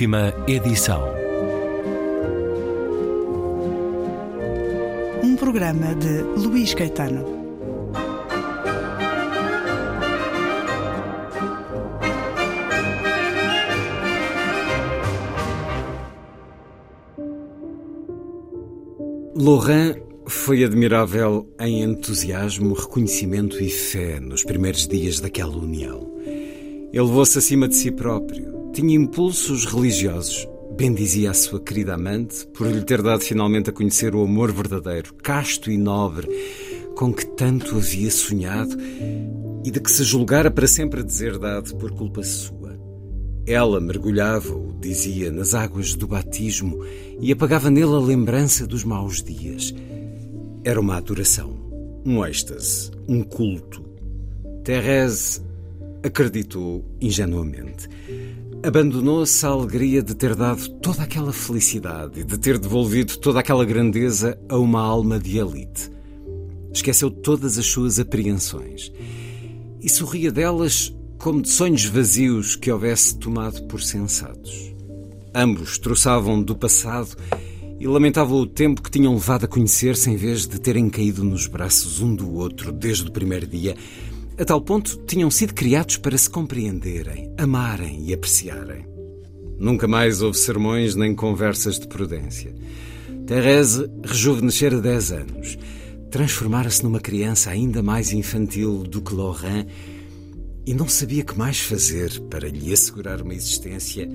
última edição. Um programa de Luís Caetano. Laurent foi admirável em entusiasmo, reconhecimento e fé nos primeiros dias daquela união. Elevou-se acima de si próprio, tinha impulsos religiosos, bendizia a sua querida amante por lhe ter dado finalmente a conhecer o amor verdadeiro, casto e nobre, com que tanto havia sonhado e de que se julgara para sempre deserdado por culpa sua. Ela mergulhava-o, dizia, nas águas do batismo e apagava nele a lembrança dos maus dias. Era uma adoração, um êxtase, um culto. Thérèse acreditou ingenuamente. Abandonou-se à alegria de ter dado toda aquela felicidade e de ter devolvido toda aquela grandeza a uma alma de elite. Esqueceu todas as suas apreensões e sorria delas como de sonhos vazios que houvesse tomado por sensatos. Ambos troçavam do passado e lamentavam o tempo que tinham levado a conhecer-se em vez de terem caído nos braços um do outro desde o primeiro dia. A tal ponto tinham sido criados para se compreenderem, amarem e apreciarem. Nunca mais houve sermões nem conversas de prudência. Thérèse rejuvenescera dez anos. Transformara-se numa criança ainda mais infantil do que Laurent e não sabia que mais fazer para lhe assegurar uma existência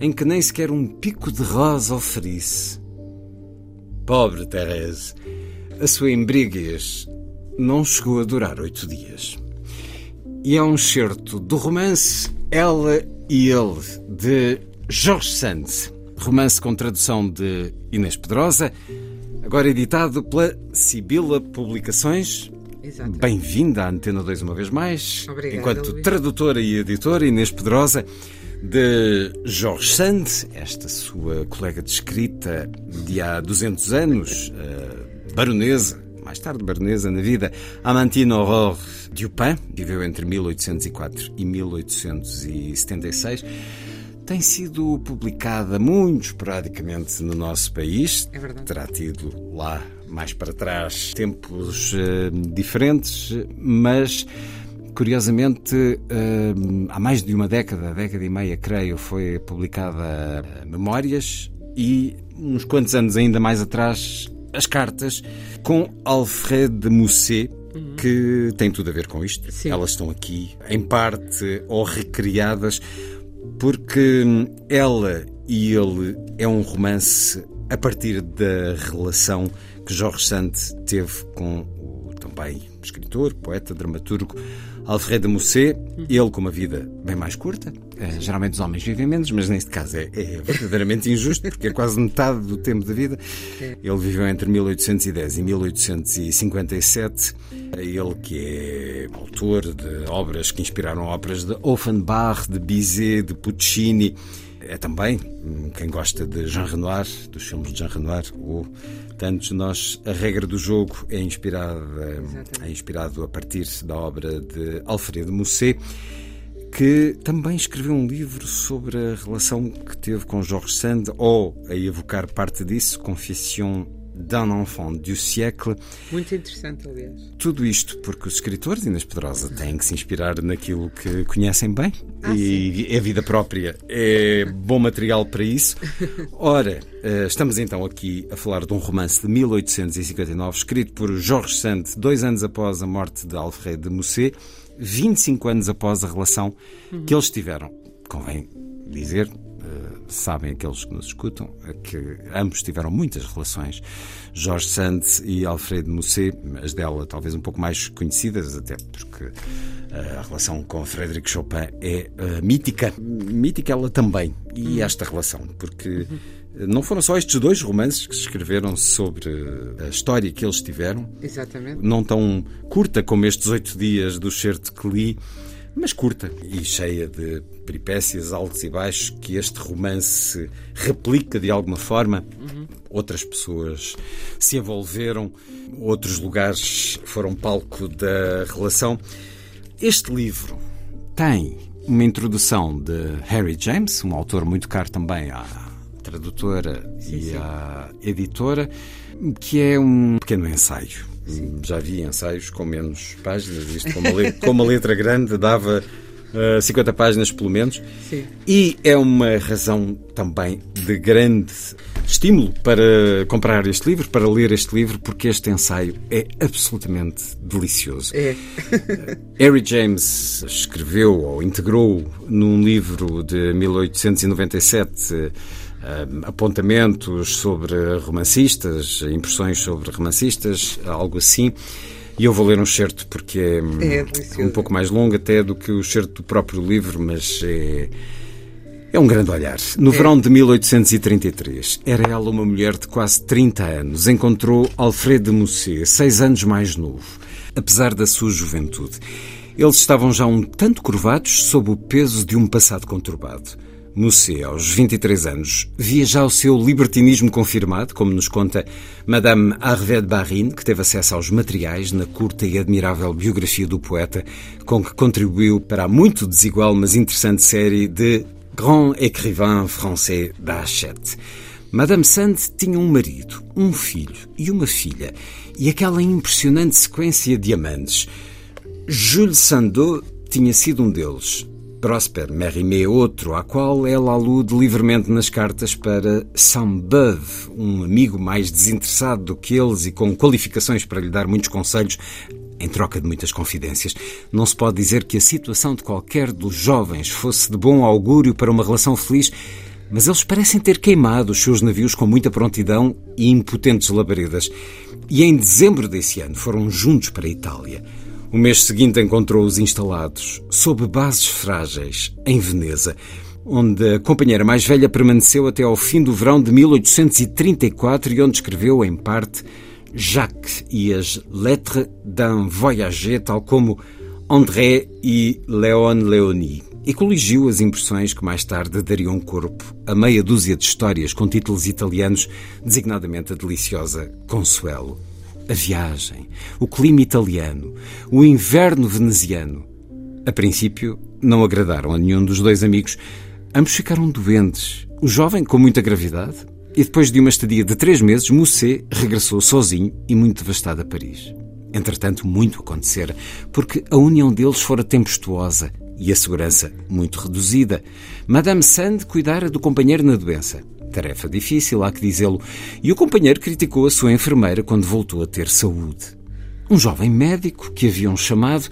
em que nem sequer um pico de rosa oferisse. Pobre Thérèse, a sua embriaguez não chegou a durar oito dias. E é um certo do romance Ela e Ele, de Georges Sand, romance com tradução de Inês Pedrosa, agora editado pela Sibila Publicações. Bem-vinda à Antena 2 uma vez mais. Obrigada, enquanto Luís. tradutora e editora, Inês Pedrosa, de Georges Sand, esta sua colega de escrita de há 200 anos, eh, baronesa, mais tarde baronesa na vida, Amantine Aurore Dupin, viveu entre 1804 e 1876. Tem sido publicada muito esporadicamente no nosso país. É verdade. Terá tido lá mais para trás tempos eh, diferentes, mas curiosamente eh, há mais de uma década, década e meia, creio, foi publicada eh, Memórias e uns quantos anos ainda mais atrás as cartas com Alfred de Musset que tem tudo a ver com isto. Sim. Elas estão aqui em parte ou recriadas porque ela e ele é um romance a partir da relação que Jorge Sand teve com o também escritor, poeta, dramaturgo Alfred de Musset. Ele com uma vida bem mais curta. Eh, geralmente os homens vivem menos, mas neste caso é, é verdadeiramente injusto, porque é quase metade do tempo da vida. Ele viveu entre 1810 e 1857. Ele que é autor de obras que inspiraram obras de Offenbach, de Bizet, de Puccini. É também hum, quem gosta de Jean Renoir, dos filmes de Jean Renoir, ou tantos nós, a regra do jogo é inspirada, é inspirado a partir da obra de Alfredo Musset, que também escreveu um livro sobre a relação que teve com Georges Sand, ou a evocar parte disso, Confession d'un enfant du siècle. Muito interessante, aliás. Tudo isto porque os escritores, Inês Pedrosa, têm que se inspirar naquilo que conhecem bem Ah, e a vida própria é bom material para isso. Ora, eh, estamos então aqui a falar de um romance de 1859 escrito por Georges Sand dois anos após a morte de Alfred de Musset, 25 anos após a relação que eles tiveram. Convém dizer, sabem aqueles que nos escutam, eh, que ambos tiveram muitas relações. Jorge Sand e Alfred Musset, as dela talvez um pouco mais conhecidas, até porque eh, a relação com Frédéric Chopin é eh, mítica. Mítica ela também, e esta relação, porque eh, não foram só estes dois romances que se escreveram sobre eh, a história que eles tiveram, Exatamente. não tão curta como estes oito dias do certo que li, mas curta e cheia de peripécias altos e baixos que este romance replica de alguma forma. Outras pessoas se envolveram, outros lugares foram palco da relação. Este livro tem uma introdução de Harry James, um autor muito caro também à tradutora sim, e sim. à editora, que é um pequeno ensaio. Sim. Já vi ensaios com menos páginas, isto com uma letra, com uma letra grande dava uh, eh, 50 páginas pelo menos. Sim. E é uma razão também de grande estímulo para comprar este livro, para ler este livro, porque este ensaio é absolutamente delicioso. É. Harry James escreveu ou integrou num livro de 1897 Uh, apontamentos sobre romancistas, impressões sobre romancistas, algo assim. E eu vou ler um certo porque é, é um pouco mais longo até do que o certo do próprio livro, mas é, é um grande olhar. No é. verão de 1833, era ela uma mulher de quase 30 anos. Encontrou Alfred de Musset, seis anos mais novo, apesar da sua juventude. Eles estavam já um tanto curvados sob o peso de um passado conturbado. Musset, aos 23 anos, via já o seu libertinismo confirmado, como nos conta Madame Harvey de Barine, que teve acesso aos materiais na curta e admirável biografia do poeta, com que contribuiu para a muito desigual mas interessante série de Grand Écrivain Français da. Madame Sand tinha um marido, um filho e uma filha, e aquela impressionante sequência de amantes. Jules Sandeau tinha sido um deles. Prosper Mérimée outro, à qual ela alude livremente nas cartas para Saint-Beuve, um amigo mais desinteressado do que eles e com qualificações para lhe dar muitos conselhos, em troca de muitas confidências. Não se pode dizer que a situação de qualquer dos jovens fosse de bom augúrio para uma relação feliz, mas eles parecem ter queimado os seus navios com muita prontidão e impotentes labaredas. E em dezembro desse ano foram juntos para a Itália. O mês seguinte encontrou-os instalados, sob bases frágeis, em Veneza, onde a companheira mais velha permaneceu até ao fim do verão de 1834 e onde escreveu, em parte, Jacques e as Lettres d'un Voyager, tal como André e Léon Léonie, e coligiu as impressões que mais tarde dariam corpo a meia dúzia de histórias com títulos italianos, designadamente a deliciosa Consuelo a viagem, o clima italiano, o inverno veneziano. A princípio, não agradaram a nenhum dos dois amigos. Ambos ficaram doentes. O jovem com muita gravidade, e depois de uma estadia de três meses, Musset regressou sozinho e muito devastado a Paris. Entretanto, muito acontecera, porque a união deles fora tempestuosa e a segurança muito reduzida. Madame Sand cuidara do companheiro na doença. Tarefa difícil, há que dizê-lo, e o companheiro criticou a sua enfermeira quando voltou a ter saúde. Um jovem médico que haviam chamado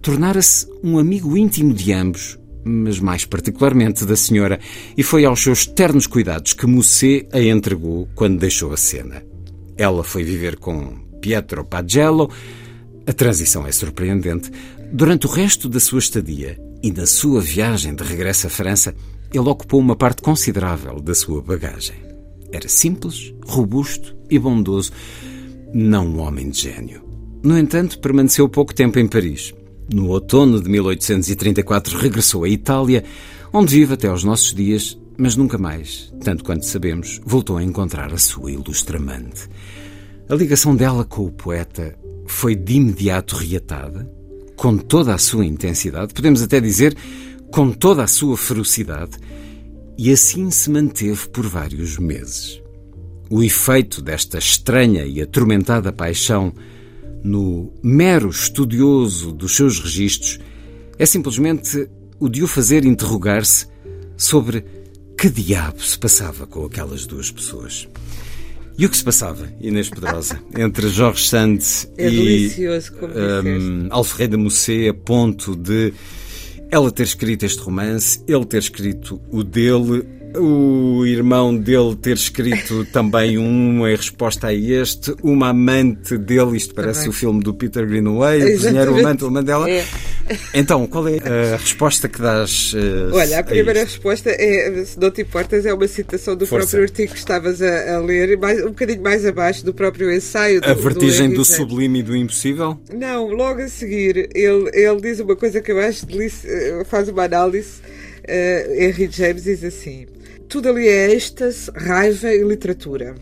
tornara-se um amigo íntimo de ambos, mas mais particularmente da senhora, e foi aos seus ternos cuidados que Musset a entregou quando deixou a cena. Ela foi viver com Pietro Pagello. A transição é surpreendente. Durante o resto da sua estadia e na sua viagem de regresso à França, ele ocupou uma parte considerável da sua bagagem. Era simples, robusto e bondoso, não um homem de gênio. No entanto, permaneceu pouco tempo em Paris. No outono de 1834 regressou à Itália, onde vive até aos nossos dias, mas nunca mais, tanto quanto sabemos, voltou a encontrar a sua ilustre amante. A ligação dela com o poeta foi de imediato reatada, com toda a sua intensidade, podemos até dizer com toda a sua ferocidade, e assim se manteve por vários meses. O efeito desta estranha e atormentada paixão no mero estudioso dos seus registros é simplesmente o de o fazer interrogar-se sobre que diabo se passava com aquelas duas pessoas. E o que se passava, Inês Pedrosa, entre Jorge Sands é e um, Alfredo Musset a ponto de ela ter escrito este romance, ele ter escrito o dele, o irmão dele ter escrito também um em resposta a este, uma amante dele, isto parece também. o filme do Peter Greenaway, o cozinheiro amante, o amante dela. É. Então, qual é a resposta que dás? Uh, Olha, a primeira a resposta é, se não te importas, é uma citação do Força. próprio artigo que estavas a, a, ler, mais, um bocadinho mais abaixo do próprio ensaio. Do, a vertigem do, do sublime e do impossível? Não, logo a seguir, ele, ele diz uma coisa que eu acho delícia, eh, faz uma análise. Uh, Henry James diz assim: tudo ali é êxtase, raiva e literatura.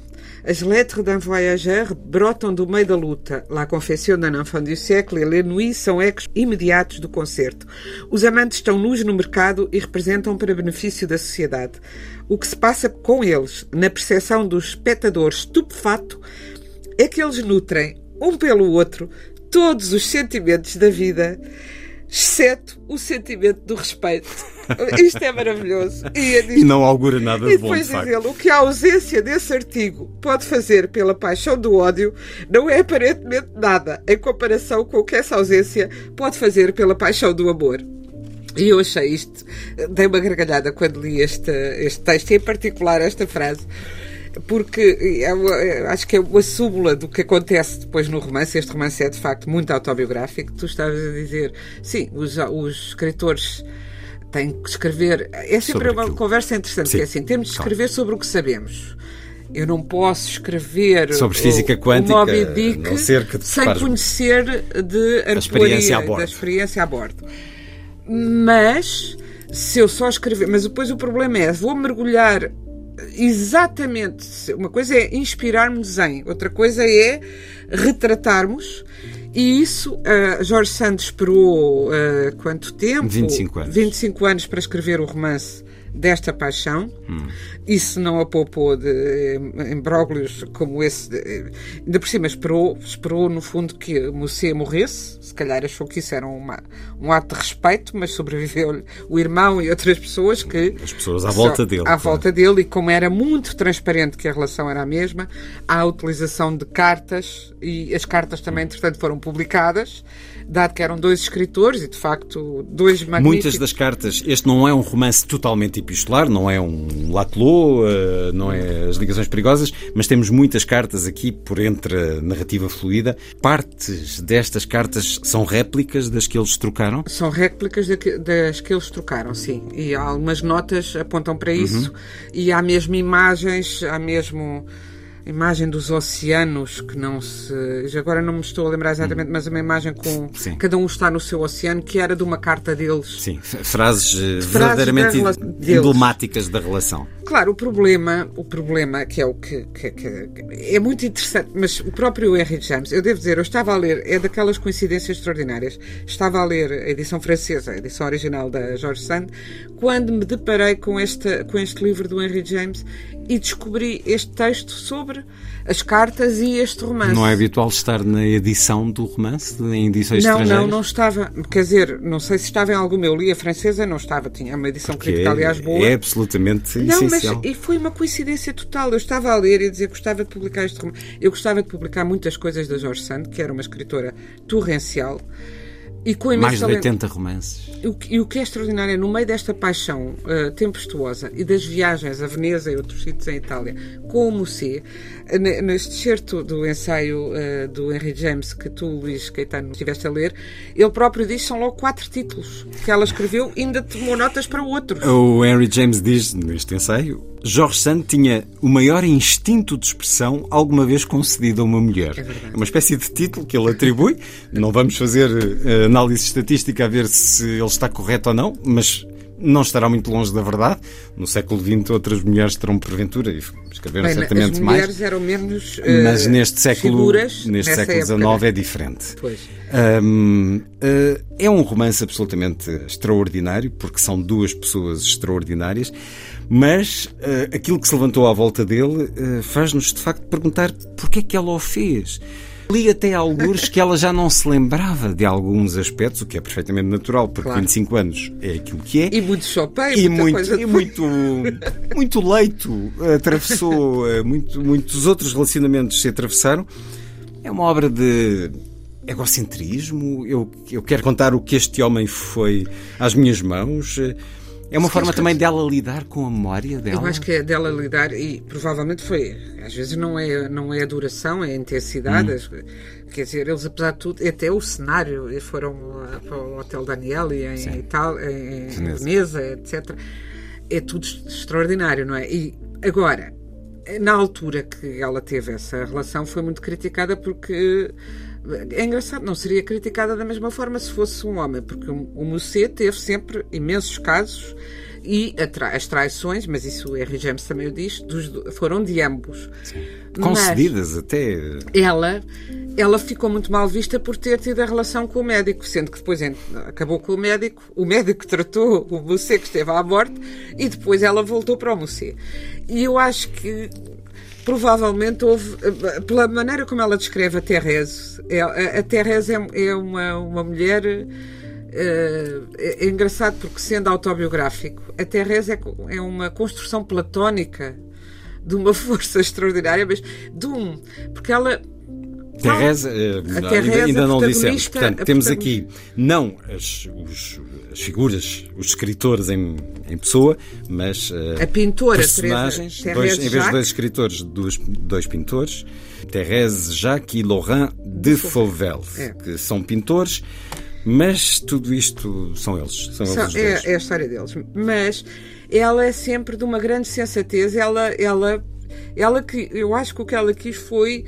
As lettres d'un voyageur brotam do meio da luta. La confession d'un enfant du siècle e Les Nuits são ecos imediatos do concerto. Os amantes estão nus no mercado e representam para benefício da sociedade. O que se passa com eles, na percepção do espectador estupefato, é que eles nutrem, um pelo outro, todos os sentimentos da vida exceto o sentimento do respeito. Isto é maravilhoso. E, e não augura nada de bom, E depois diz ele, o que a ausência desse artigo pode fazer pela paixão do ódio não é aparentemente nada, em comparação com o que essa ausência pode fazer pela paixão do amor. E eu achei isto, dei uma gargalhada quando li este, este texto, e em particular esta frase, porque é é, acho que é uma súmula do que acontece depois no romance. Este romance é de facto muito autobiográfico. Tu estavas a dizer, sim, os, os escritores têm que escrever. É sempre uma conversa interessante, sim. que é assim: temos de escrever claro. sobre o que sabemos. Eu não posso escrever sobre física quântica, o Moby Dick sem conhecer de a experiência da experiência a bordo. Mas se eu só escrever, mas depois o problema é, vou mergulhar exatamente. Uma coisa é inspirarmos em, outra coisa é retratarmos. E isso, uh, Jorge Santos esperou uh, quanto tempo? 25 anos. 25 anos para escrever o romance desta paixão. Hum. Isso não a poupou de embróglios como esse. De, ainda por cima, esperou, esperou no fundo que Moussé morresse. Se calhar achou que isso era uma, um ato de respeito, mas sobreviveu-lhe o irmão e outras pessoas que. As pessoas à volta dele. À claro. volta dele, e como era muito transparente que a relação era a mesma, há a utilização de cartas, e as cartas também, entretanto, foram publicadas dado que eram dois escritores e, de facto, dois magníficos... Muitas das cartas, este não é um romance totalmente epistolar, não é um Laclos, não é as ligações perigosas, mas temos muitas cartas aqui por entre a narrativa fluida. Partes destas cartas são réplicas das que eles trocaram? São réplicas das que eles trocaram, sim. E algumas notas apontam para isso. Uhum. E há mesmo imagens, há mesmo imagem dos oceanos que não se. Agora não me estou a lembrar exatamente, mas uma imagem com Sim. cada um está no seu oceano, que era de uma carta deles. Sim, frases, eh, frases verdadeiramente da emblemáticas da relação. Claro, o problema, o problema que é o que, que, que, é muito interessante, mas o próprio Henry James, eu devo dizer, eu estava a ler, é daquelas coincidências extraordinárias. Estava a ler a edição francesa, a edição original da George Sand, quando me deparei com este, com este livro do Henry James e descobri este texto sobre as cartas e este romance. Não é habitual estar na edição do romance, em edições não, estrangeiras? Não, não estava. Quer dizer, não sei se estava em alguma. Eu li a francesa, não estava. Tinha uma edição crítica, aliás, É absolutamente não, essencial. Mas, e foi uma coincidência total. Eu estava a ler e a dizer que gostava de publicar este romance. Eu gostava de publicar muitas coisas da Jorge Sand, que era uma escritora torrencial. E Mais de 80 romances. E o que é extraordinário é, no meio desta paixão uh, tempestuosa e das viagens a Veneza e outros sítios em Itália, com o Musset, neste certo do ensaio uh, do Henry James que tu, Luís Caetano, estiveste a ler, ele próprio diz que são logo quatro títulos que ela escreveu e ainda tomou notas para outros. O Henry James diz neste ensaio Jorge Sand tinha o maior instinto de expressão alguma vez concedido a uma mulher. É, é uma espécie de título que ele atribui. Não vamos fazer uh, análise estatística a ver se ele está correto ou não, mas não estará muito longe da verdade. No século XX, outras mulheres terão porventura e escreveram Bem, certamente as mais. As mulheres eram menos. Uh, mas neste século, figuras, neste século XIX é diferente. Pois. Um, uh, é um romance absolutamente extraordinário, porque são duas pessoas extraordinárias. Mas uh, aquilo que se levantou à volta dele uh, faz-nos de facto perguntar porque é que ela o fez. Li até alguns que ela já não se lembrava de alguns aspectos, o que é perfeitamente natural, porque claro. 25 anos é aquilo que é. E muito chopé, e, muito, e muito, muito leito atravessou, eh, muito, muitos outros relacionamentos se atravessaram. É uma obra de egocentrismo. Eu, eu quero contar o que este homem foi às minhas mãos. É uma forma também dela lidar com a memória dela? Eu acho que é dela lidar e provavelmente foi. Às vezes não é, não é a duração, é a intensidade. Hum. Quer dizer, eles apesar de tudo, até o cenário, foram para o Hotel Danieli em Itália, em Veneza, etc. É tudo extraordinário, não é? E agora, na altura que ela teve essa relação, foi muito criticada porque É engraçado, não seria criticada da mesma forma se fosse um homem, porque o Musset teve sempre imensos casos e as traições, mas isso o Henry James também o diz, dos, foram de ambos. Sim. Concedidas mas até. Ela, ela ficou muito mal vista por ter tido a relação com o médico, sendo que depois acabou com o médico, o médico tratou o Musset que esteve à morte e depois ela voltou para o Musset. E eu acho que provavelmente houve, pela maneira como ela descreve a Thérèse, é, a Thérèse é, é uma, uma mulher é, é, engraçado porque, sendo autobiográfico, a Thérèse é, é uma construção platónica de uma força extraordinária, mas de um. Porque ela. Teresa, ainda, ainda não dissemos. Portanto, temos aqui não as, os, as figuras, os escritores em, em pessoa, mas uh, a pintora personagens, Teresa, dois, em vez de dois escritores, dois, dois pintores, Thérèse Jacques e Laurent de Fauvel, é. que são pintores. Mas tudo isto são eles. São, são eles é, é, a história deles. Mas ela é sempre de uma grande sensatez. Ela, ela, ela que eu acho que o que ela quis foi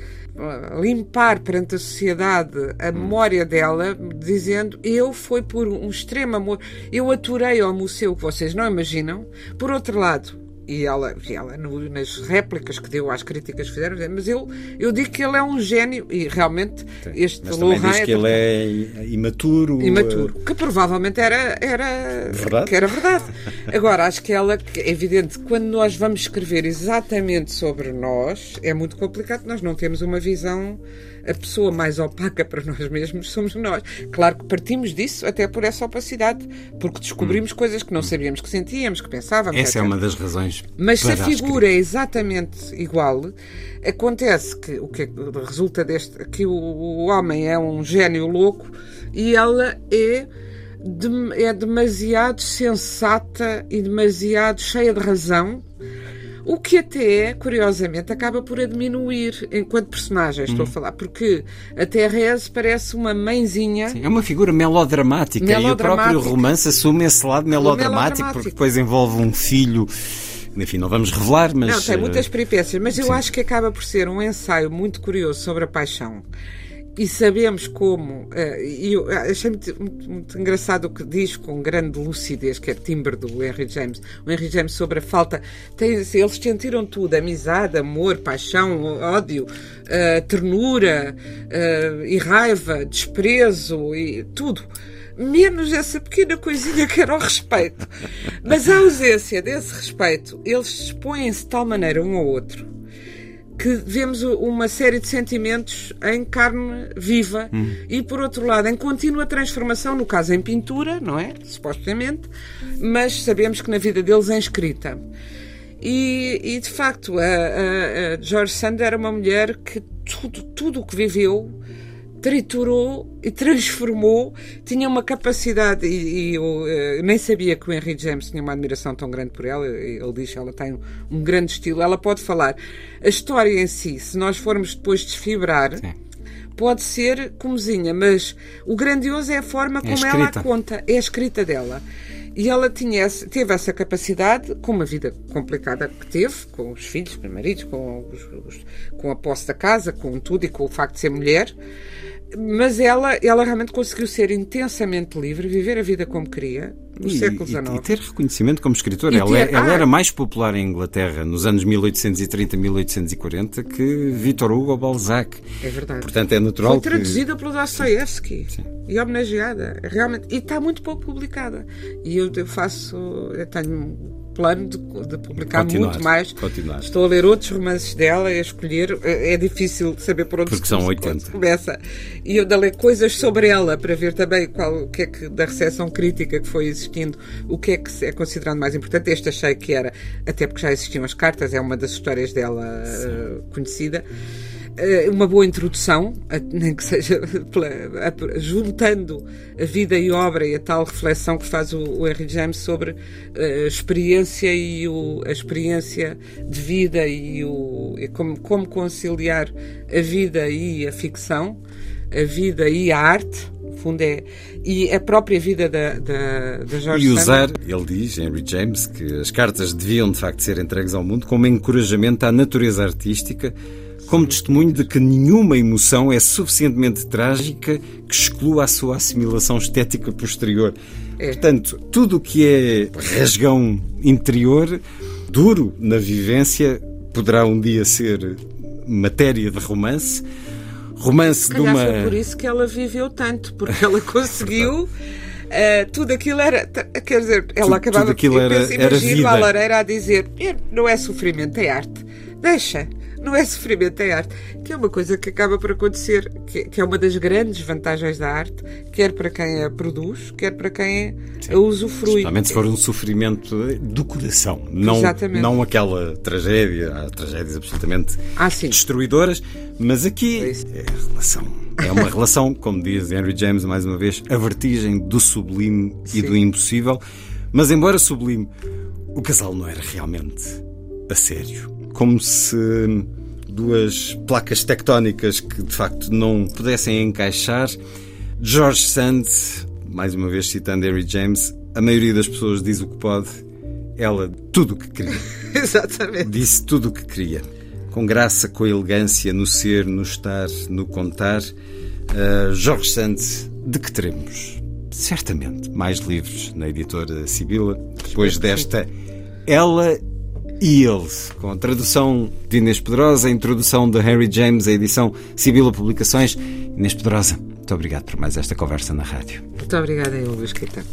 limpar perante a sociedade a hum. memória dela, dizendo eu foi por um extremo amor. Eu aturei ao museu que vocês não imaginam. Por outro lado, e ela, e ela no, nas réplicas que deu às críticas que fizeram, mas eu, eu digo que ele é um gênio e realmente Sim, este mas Laurent diz que ele é imaturo. Imaturo, que provavelmente era, era, verdade? Que era verdade. Agora, acho que ela, é evidente, quando nós vamos escrever exatamente sobre nós, é muito complicado, nós não temos uma visão a pessoa mais opaca para nós mesmos somos nós. Claro que partimos disso até por essa opacidade, porque descobrimos hum. coisas que não sabíamos que sentíamos, que pensávamos. Essa etc. é uma das razões. Mas se a figura é exatamente igual, acontece que o que resulta deste que o, o homem é um gênio louco e ela é de, é demasiado sensata e demasiado cheia de razão o que até, curiosamente, acaba por a diminuir enquanto personagem, estou a uhum. falar, porque a Therese parece uma mãezinha. Sim, é uma figura melodramática, melodramática, e o próprio romance assume esse lado melodramático, melodramático. porque depois envolve um filho. Enfim, não vamos revelar, mas. Não, tem muitas peripécias, mas eu Sim. acho que acaba por ser um ensaio muito curioso sobre a paixão e sabemos como, uh, e eu achei muito, muito, muito, engraçado o que diz com grande lucidez, que é timbre do Henry James, o Henry James sobre a falta, tem, eles sentiram tudo, amizade, amor, paixão, ódio, ternura e raiva, desprezo e tudo menos essa pequena coisinha que era o respeito. Mas a ausência desse respeito, eles expõem-se de tal maneira um ao outro que vemos uma série de sentimentos em carne viva hum. e, por outro lado, em contínua transformação, no caso em pintura, não é? Supostamente, mas sabemos que na vida deles em escrita. E, e de facto, a, a, a George Sand era uma mulher que tudo, tudo o que viveu triturou e transformou, tinha uma capacidade, e, e eu uh, nem sabia que o Henry James tinha uma admiração tão grande por ela, ele diz que ela tem um, um grande estilo, ela pode falar. A história em si, se nós formos depois desfibrar, Sim pode ser comozinha, mas o grandioso é a forma é como ela conta, é a escrita dela. E ela tinha, teve essa capacidade, com uma vida complicada que teve, com os filhos, com os maridos, com, os, com a posse da casa, com tudo e com o facto de ser mulher, mas ela, ela realmente conseguiu ser intensamente livre, viver a vida como queria, no e, século XIX. E, e ter reconhecimento como escritora. Ela, ter, ela ah, era mais popular em Inglaterra nos anos 1830 1840 que Victor Hugo ou Balzac. É verdade. Portanto, é natural Foi traduzida que... pelo Dostoevsky e homenageada. Realmente. E está muito pouco publicada. E eu, eu faço... Eu tenho plano de, de publicar continuar, muito mais. Continuar. Estou a ler outros romances dela, a escolher. É, é difícil saber por onde Porque são 80. começa. E eu ainda ler coisas sobre ela para ver também qual, o que é que da recepção crítica que foi existindo, o que é que é considerado mais importante. Este achei que era, até porque já existiam as cartas, é uma das histórias dela uh, conhecida. Eh, uma boa introdução, nem que seja juntando a vida e obra e a tal reflexão que faz o, Henry James sobre eh, a experiência e o, a experiência de vida e, o, e como, como conciliar a vida e a ficção, a vida e a arte, fundo é. E a própria vida da, da, da George E usar, ele diz, Henry James, que as cartas deviam de facto ser entregues ao mundo como encorajamento à natureza artística, como testemunho de que nenhuma emoção é suficientemente trágica que exclua a sua assimilação estética posterior. É. Portanto, tudo o que é rasgão interior, duro na vivência, poderá um dia ser matéria de romance. Romance de uma. Foi por isso que ela viveu tanto, porque ela conseguiu. Uh, tudo aquilo era. Quer dizer, ela tudo, acabava tudo aquilo era, era vida. a lareira a dizer: não é sofrimento, é arte. Deixa não é sofrimento, é arte. Que é uma coisa que acaba por acontecer, que, que é uma das grandes vantagens da arte, quer para quem a produz, quer para quem a usufrui. Especialmente se for um sofrimento do coração, não, não aquela tragédia, há tragédias absolutamente ah, destruidoras, mas aqui é, é a relação. É uma relação, como diz Henry James mais uma vez, a vertigem do sublime Sim. e do impossível. Mas embora sublime, o casal não era realmente a sério como se duas placas tectónicas que de facto não pudessem encaixar. George Sand, mais uma vez citando Henry James, a maioria das pessoas diz o que pode, ela tudo o que queria. Exatamente. Disse tudo o que queria. Com graça, com elegância, no ser, no estar, no contar. Uh, Jorge Sand, de que teremos? Certamente mais livros na editora Sibila, depois desta Ela e ele, com a tradução de Inês Pedrosa, a introdução de Harry James, a edição Sibila Publicações. Inês Pedrosa, muito obrigado por mais esta conversa na rádio. Muito obrigada, eu, escritor.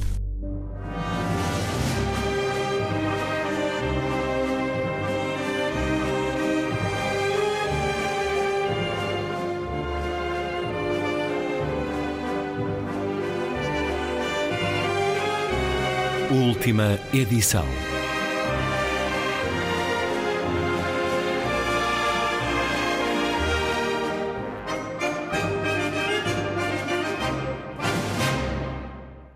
Última edição.